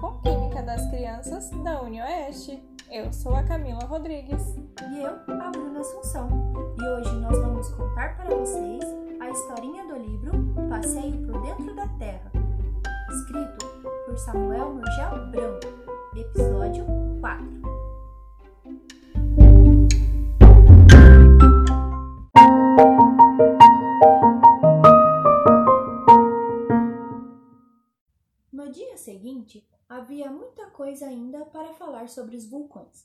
com Química das Crianças da UniOeste. Eu sou a Camila Rodrigues. E eu, a Bruna Assunção. E hoje nós vamos contar para vocês a historinha do livro Passeio por Dentro da Terra, escrito por Samuel Murgel Branco, episódio 4. Havia muita coisa ainda para falar sobre os vulcões.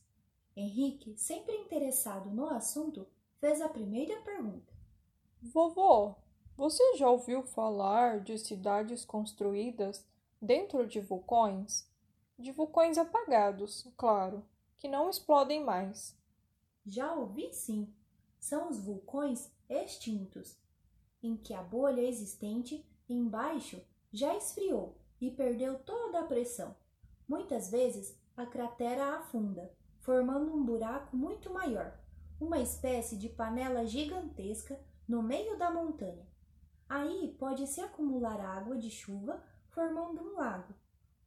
Henrique, sempre interessado no assunto, fez a primeira pergunta. Vovó, você já ouviu falar de cidades construídas dentro de vulcões? De vulcões apagados, claro, que não explodem mais. Já ouvi sim. São os vulcões extintos, em que a bolha existente embaixo já esfriou e perdeu toda a pressão. Muitas vezes a cratera afunda, formando um buraco muito maior, uma espécie de panela gigantesca no meio da montanha. Aí pode se acumular água de chuva, formando um lago,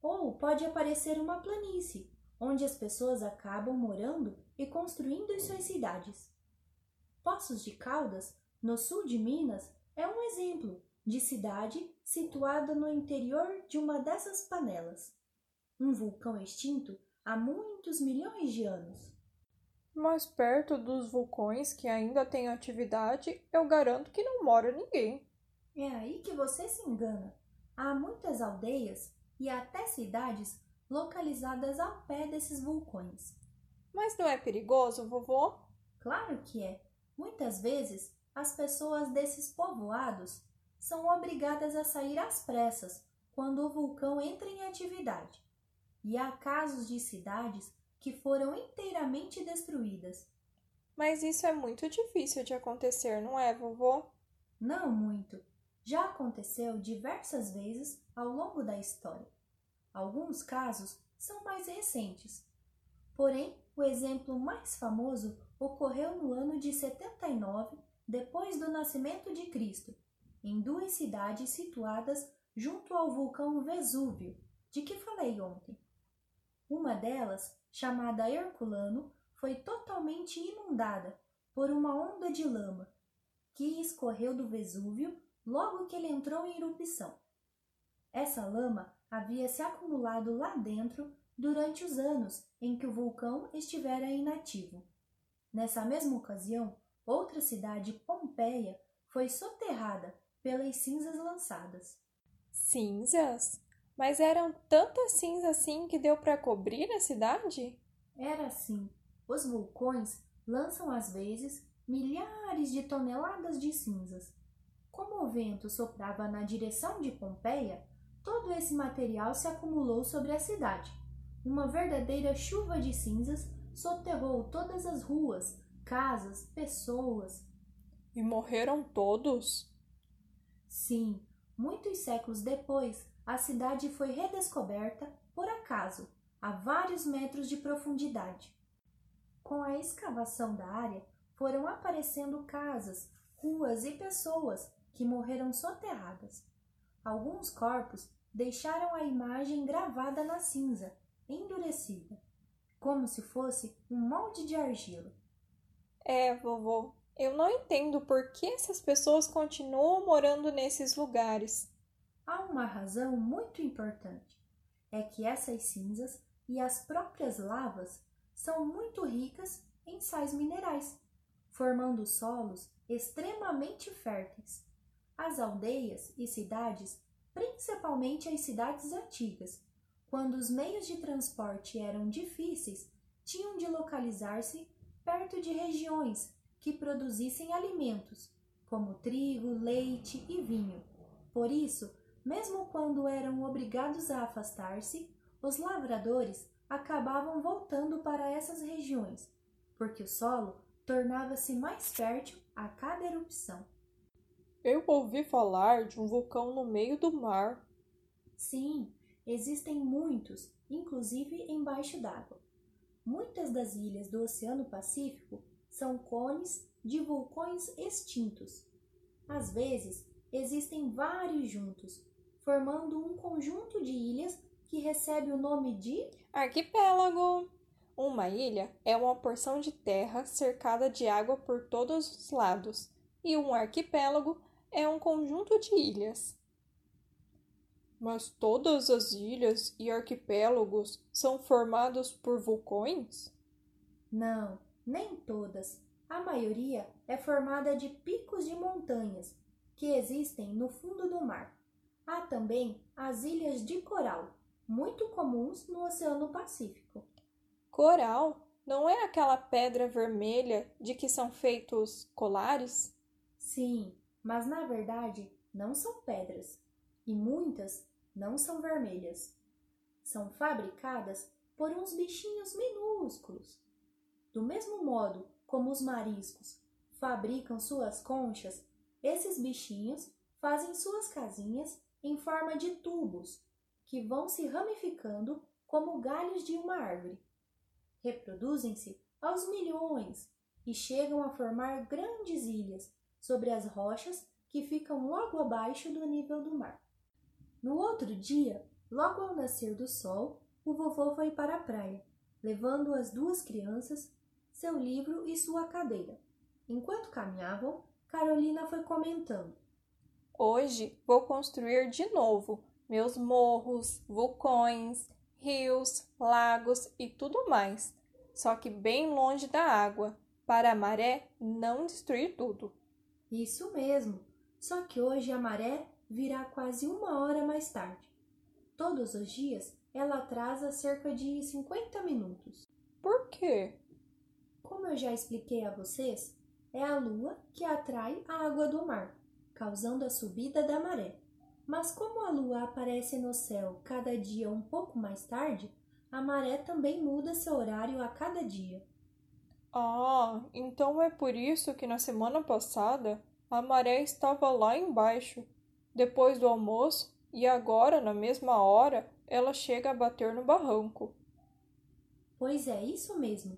ou pode aparecer uma planície, onde as pessoas acabam morando e construindo suas cidades. Poços de Caldas, no sul de Minas, é um exemplo de cidade situada no interior de uma dessas panelas. Um vulcão extinto há muitos milhões de anos. Mas perto dos vulcões que ainda têm atividade, eu garanto que não mora ninguém. É aí que você se engana. Há muitas aldeias e até cidades localizadas ao pé desses vulcões. Mas não é perigoso, vovô? Claro que é. Muitas vezes, as pessoas desses povoados são obrigadas a sair às pressas quando o vulcão entra em atividade. E há casos de cidades que foram inteiramente destruídas. Mas isso é muito difícil de acontecer, não é, vovô? Não muito. Já aconteceu diversas vezes ao longo da história. Alguns casos são mais recentes. Porém, o exemplo mais famoso ocorreu no ano de 79, depois do nascimento de Cristo, em duas cidades situadas junto ao vulcão Vesúvio, de que falei ontem. Uma delas, chamada Herculano, foi totalmente inundada por uma onda de lama que escorreu do Vesúvio logo que ele entrou em erupção. Essa lama havia se acumulado lá dentro durante os anos em que o vulcão estivera inativo. Nessa mesma ocasião, outra cidade, Pompeia, foi soterrada pelas cinzas lançadas. Cinzas? Mas eram tantas cinzas assim que deu para cobrir a cidade? Era assim. Os vulcões lançam às vezes milhares de toneladas de cinzas. Como o vento soprava na direção de Pompeia, todo esse material se acumulou sobre a cidade. Uma verdadeira chuva de cinzas soterrou todas as ruas, casas, pessoas. E morreram todos? Sim, muitos séculos depois, a cidade foi redescoberta por acaso, a vários metros de profundidade. Com a escavação da área, foram aparecendo casas, ruas e pessoas que morreram soterradas. Alguns corpos deixaram a imagem gravada na cinza, endurecida, como se fosse um molde de argila. É, vovô, eu não entendo por que essas pessoas continuam morando nesses lugares. Há uma razão muito importante: é que essas cinzas e as próprias lavas são muito ricas em sais minerais, formando solos extremamente férteis. As aldeias e cidades, principalmente as cidades antigas, quando os meios de transporte eram difíceis, tinham de localizar-se perto de regiões que produzissem alimentos, como trigo, leite e vinho. Por isso, mesmo quando eram obrigados a afastar-se, os lavradores acabavam voltando para essas regiões, porque o solo tornava-se mais fértil a cada erupção. Eu ouvi falar de um vulcão no meio do mar. Sim, existem muitos, inclusive embaixo d'água. Muitas das ilhas do Oceano Pacífico são cones de vulcões extintos. Às vezes, existem vários juntos, formando um conjunto de ilhas que recebe o nome de arquipélago. Uma ilha é uma porção de terra cercada de água por todos os lados, e um arquipélago é um conjunto de ilhas. Mas todas as ilhas e arquipélagos são formados por vulcões? Não, nem todas. A maioria é formada de picos de montanhas que existem no fundo do mar. Há também as ilhas de coral, muito comuns no Oceano Pacífico. Coral não é aquela pedra vermelha de que são feitos colares? Sim, mas na verdade não são pedras e muitas não são vermelhas. São fabricadas por uns bichinhos minúsculos. Do mesmo modo como os mariscos fabricam suas conchas, esses bichinhos fazem suas casinhas em forma de tubos que vão se ramificando como galhos de uma árvore reproduzem-se aos milhões e chegam a formar grandes ilhas sobre as rochas que ficam logo abaixo do nível do mar. No outro dia, logo ao nascer do sol, o vovô foi para a praia, levando as duas crianças, seu livro e sua cadeira. Enquanto caminhavam, Carolina foi comentando: Hoje vou construir de novo meus morros, vulcões, rios, lagos e tudo mais, só que bem longe da água, para a maré não destruir tudo. Isso mesmo, só que hoje a maré virá quase uma hora mais tarde. Todos os dias ela atrasa cerca de 50 minutos. Por quê? Como eu já expliquei a vocês, é a lua que atrai a água do mar, causando a subida da maré. Mas como a lua aparece no céu cada dia um pouco mais tarde, a maré também muda seu horário a cada dia. Ah, então é por isso que na semana passada a maré estava lá embaixo, depois do almoço, e agora, na mesma hora, ela chega a bater no barranco. Pois é, isso mesmo.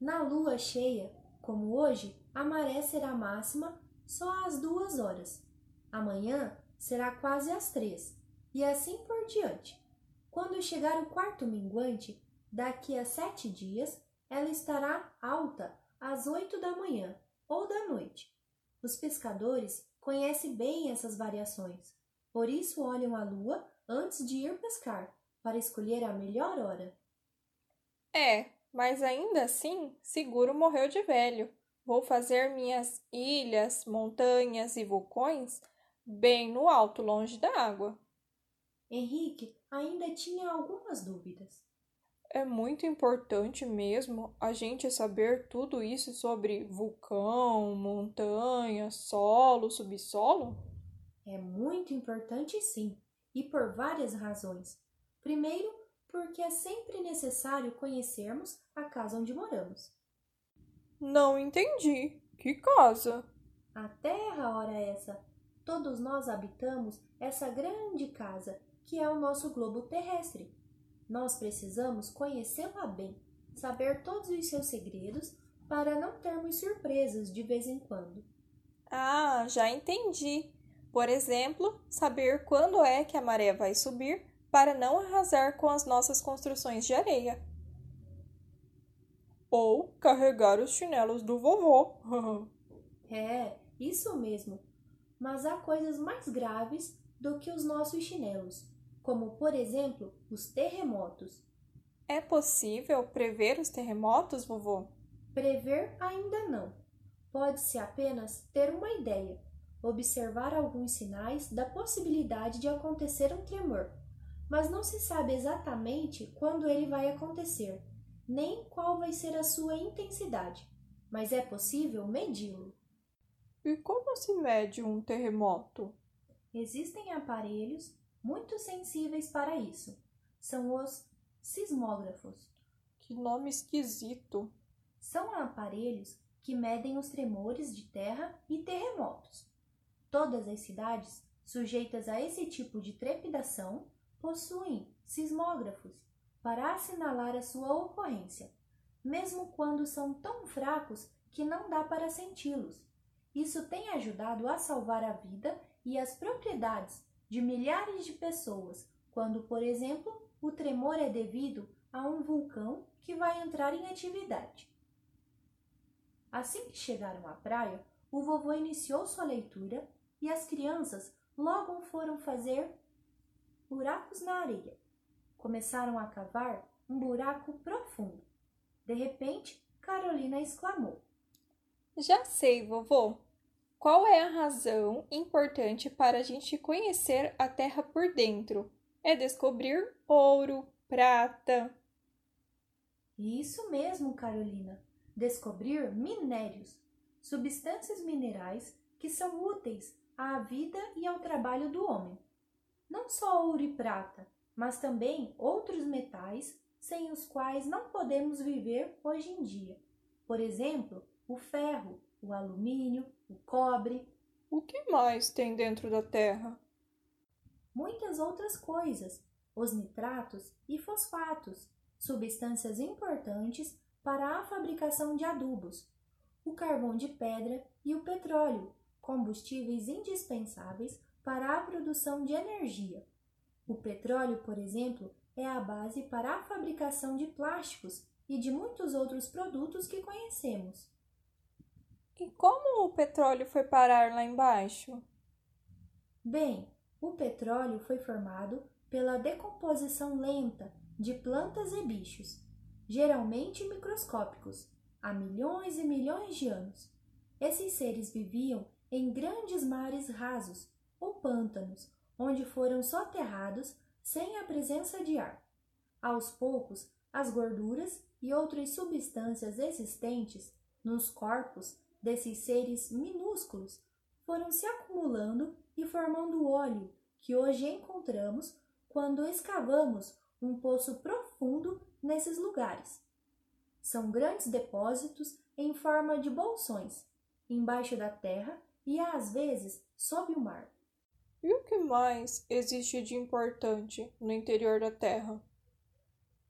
Na lua cheia, como hoje, a maré será máxima só às duas horas. Amanhã será quase às três, e assim por diante. Quando chegar o quarto minguante, daqui a sete dias, ela estará alta às oito da manhã ou da noite. Os pescadores conhecem bem essas variações, por isso olham a lua antes de ir pescar, para escolher a melhor hora. É, mas ainda assim, seguro morreu de velho. Vou fazer minhas ilhas, montanhas e vulcões bem no alto, longe da água. Henrique ainda tinha algumas dúvidas. É muito importante mesmo a gente saber tudo isso sobre vulcão, montanha, solo, subsolo? É muito importante sim, e por várias razões. Primeiro, porque é sempre necessário conhecermos a casa onde moramos. Não entendi. Que casa? A terra, ora essa, Todos nós habitamos essa grande casa que é o nosso globo terrestre. Nós precisamos conhecê-la bem, saber todos os seus segredos para não termos surpresas de vez em quando. Ah, já entendi. Por exemplo, saber quando é que a maré vai subir para não arrasar com as nossas construções de areia. Ou carregar os chinelos do vovô. é, isso mesmo mas há coisas mais graves do que os nossos chinelos, como, por exemplo, os terremotos. É possível prever os terremotos, vovô? Prever ainda não. Pode-se apenas ter uma ideia, observar alguns sinais da possibilidade de acontecer um tremor, mas não se sabe exatamente quando ele vai acontecer, nem qual vai ser a sua intensidade, mas é possível medi-lo. E como se mede um terremoto? Existem aparelhos muito sensíveis para isso. São os sismógrafos. Que nome esquisito! São aparelhos que medem os tremores de terra e terremotos. Todas as cidades sujeitas a esse tipo de trepidação possuem sismógrafos para assinalar a sua ocorrência, mesmo quando são tão fracos que não dá para senti-los isso tem ajudado a salvar a vida e as propriedades de milhares de pessoas quando, por exemplo, o tremor é devido a um vulcão que vai entrar em atividade. Assim que chegaram à praia, o vovô iniciou sua leitura e as crianças logo foram fazer buracos na areia. Começaram a cavar um buraco profundo. De repente, Carolina exclamou: Já sei, vovô. Qual é a razão importante para a gente conhecer a Terra por dentro? É descobrir ouro, prata. Isso mesmo, Carolina. Descobrir minérios, substâncias minerais que são úteis à vida e ao trabalho do homem. Não só ouro e prata, mas também outros metais sem os quais não podemos viver hoje em dia. Por exemplo, o ferro, o alumínio, o cobre. O que mais tem dentro da Terra? Muitas outras coisas, os nitratos e fosfatos, substâncias importantes para a fabricação de adubos, o carvão de pedra e o petróleo, combustíveis indispensáveis para a produção de energia. O petróleo, por exemplo, é a base para a fabricação de plásticos e de muitos outros produtos que conhecemos. E como o petróleo foi parar lá embaixo? Bem, o petróleo foi formado pela decomposição lenta de plantas e bichos, geralmente microscópicos, há milhões e milhões de anos. Esses seres viviam em grandes mares rasos ou pântanos, onde foram soterrados sem a presença de ar. Aos poucos, as gorduras e outras substâncias existentes nos corpos desses seres minúsculos foram se acumulando e formando óleo que hoje encontramos quando escavamos um poço profundo nesses lugares. São grandes depósitos em forma de bolsões, embaixo da terra e às vezes sob o mar. E o que mais existe de importante no interior da Terra?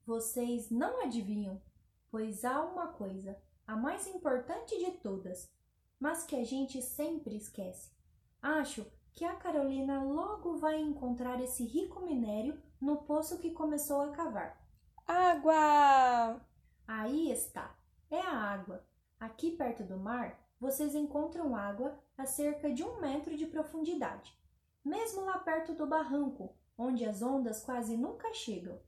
Vocês não adivinham, pois há uma coisa, a mais importante de todas, mas que a gente sempre esquece. Acho que a Carolina logo vai encontrar esse rico minério no poço que começou a cavar. Água! Aí está, é a água. Aqui perto do mar, vocês encontram água a cerca de um metro de profundidade mesmo lá perto do barranco, onde as ondas quase nunca chegam.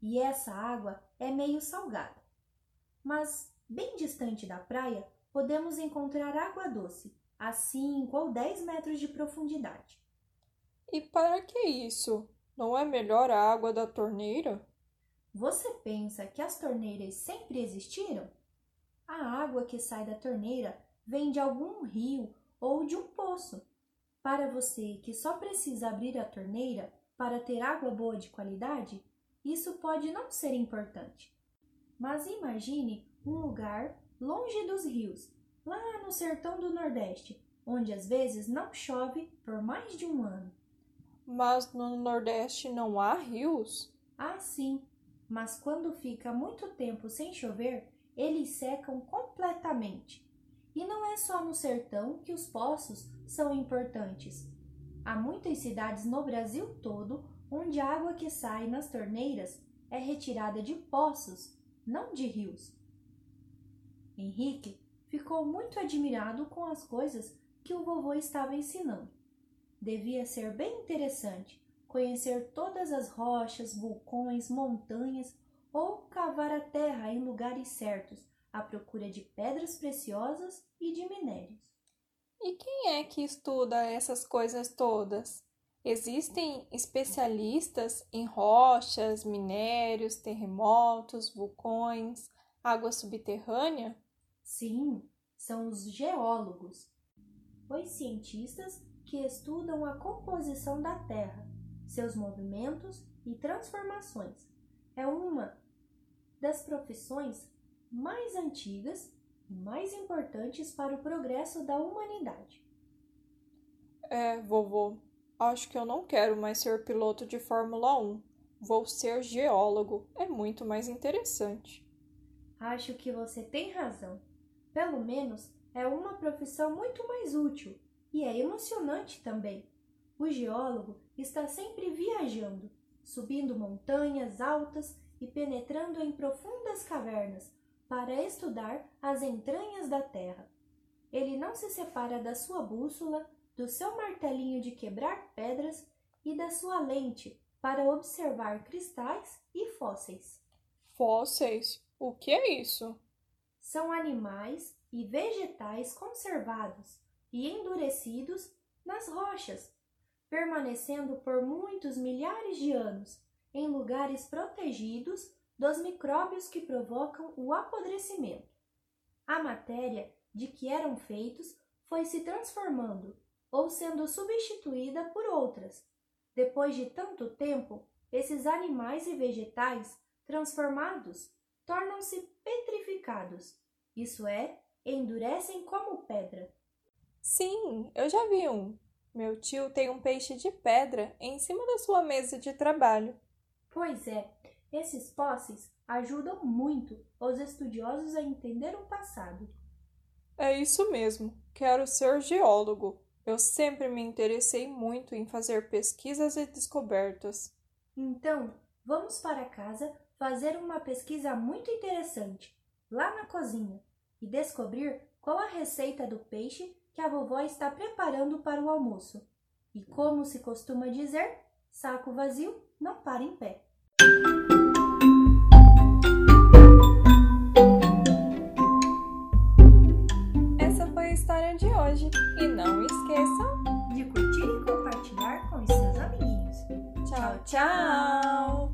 E essa água é meio salgada. Mas, bem distante da praia, podemos encontrar água doce, a 5 ou 10 metros de profundidade. E para que isso? Não é melhor a água da torneira? Você pensa que as torneiras sempre existiram? A água que sai da torneira vem de algum rio ou de um poço. Para você que só precisa abrir a torneira para ter água boa de qualidade, isso pode não ser importante. Mas imagine um lugar longe dos rios, lá no sertão do Nordeste, onde às vezes não chove por mais de um ano. Mas no Nordeste não há rios? Ah, sim, mas quando fica muito tempo sem chover, eles secam completamente. E não é só no sertão que os poços são importantes. Há muitas cidades no Brasil todo onde a água que sai nas torneiras é retirada de poços, não de rios. Henrique ficou muito admirado com as coisas que o vovô estava ensinando. Devia ser bem interessante conhecer todas as rochas, vulcões, montanhas ou cavar a terra em lugares certos à procura de pedras preciosas e de minérios. E quem é que estuda essas coisas todas? Existem especialistas em rochas, minérios, terremotos, vulcões, água subterrânea? Sim, são os geólogos, os cientistas que estudam a composição da Terra, seus movimentos e transformações. É uma das profissões mais antigas mais importantes para o progresso da humanidade. É, vovô, acho que eu não quero mais ser piloto de Fórmula 1. Vou ser geólogo. É muito mais interessante. Acho que você tem razão. Pelo menos é uma profissão muito mais útil e é emocionante também. O geólogo está sempre viajando, subindo montanhas altas e penetrando em profundas cavernas para estudar as entranhas da terra. Ele não se separa da sua bússola, do seu martelinho de quebrar pedras e da sua lente para observar cristais e fósseis. Fósseis? O que é isso? São animais e vegetais conservados e endurecidos nas rochas, permanecendo por muitos milhares de anos em lugares protegidos dos micróbios que provocam o apodrecimento. A matéria de que eram feitos foi se transformando ou sendo substituída por outras. Depois de tanto tempo, esses animais e vegetais transformados tornam-se petrificados, isso é, endurecem como pedra. Sim, eu já vi um. Meu tio tem um peixe de pedra em cima da sua mesa de trabalho. Pois é, esses fósseis ajudam muito os estudiosos a entender o passado. É isso mesmo. Quero ser geólogo. Eu sempre me interessei muito em fazer pesquisas e descobertas. Então, vamos para casa fazer uma pesquisa muito interessante lá na cozinha e descobrir qual a receita do peixe que a vovó está preparando para o almoço. E como se costuma dizer, saco vazio não para em pé. Tchau!